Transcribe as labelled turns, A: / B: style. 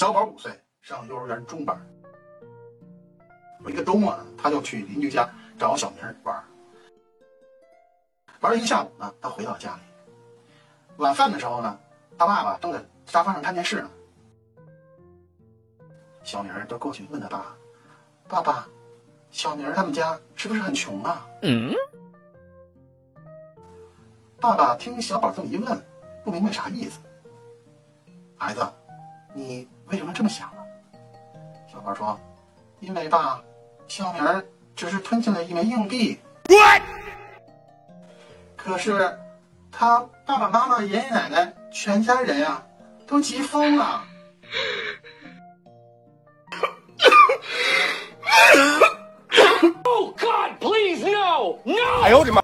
A: 小宝五岁，上幼儿园中班。有一个周末呢，他就去邻居家找小明玩，玩了一下午呢，他回到家里。晚饭的时候呢，他爸爸正在沙发上看电视呢。小明就过去问他爸：“爸爸，小明他们家是不是很穷啊？”嗯。爸爸听小宝这么一问，不明白啥意思。孩子，你为什么这么想啊？小花说：“因为吧，小明只是吞进了一枚硬币。可是，他爸爸妈妈、爷爷奶奶全家人呀，都急疯了。
B: Oh God, please no, no！哎呦我的妈！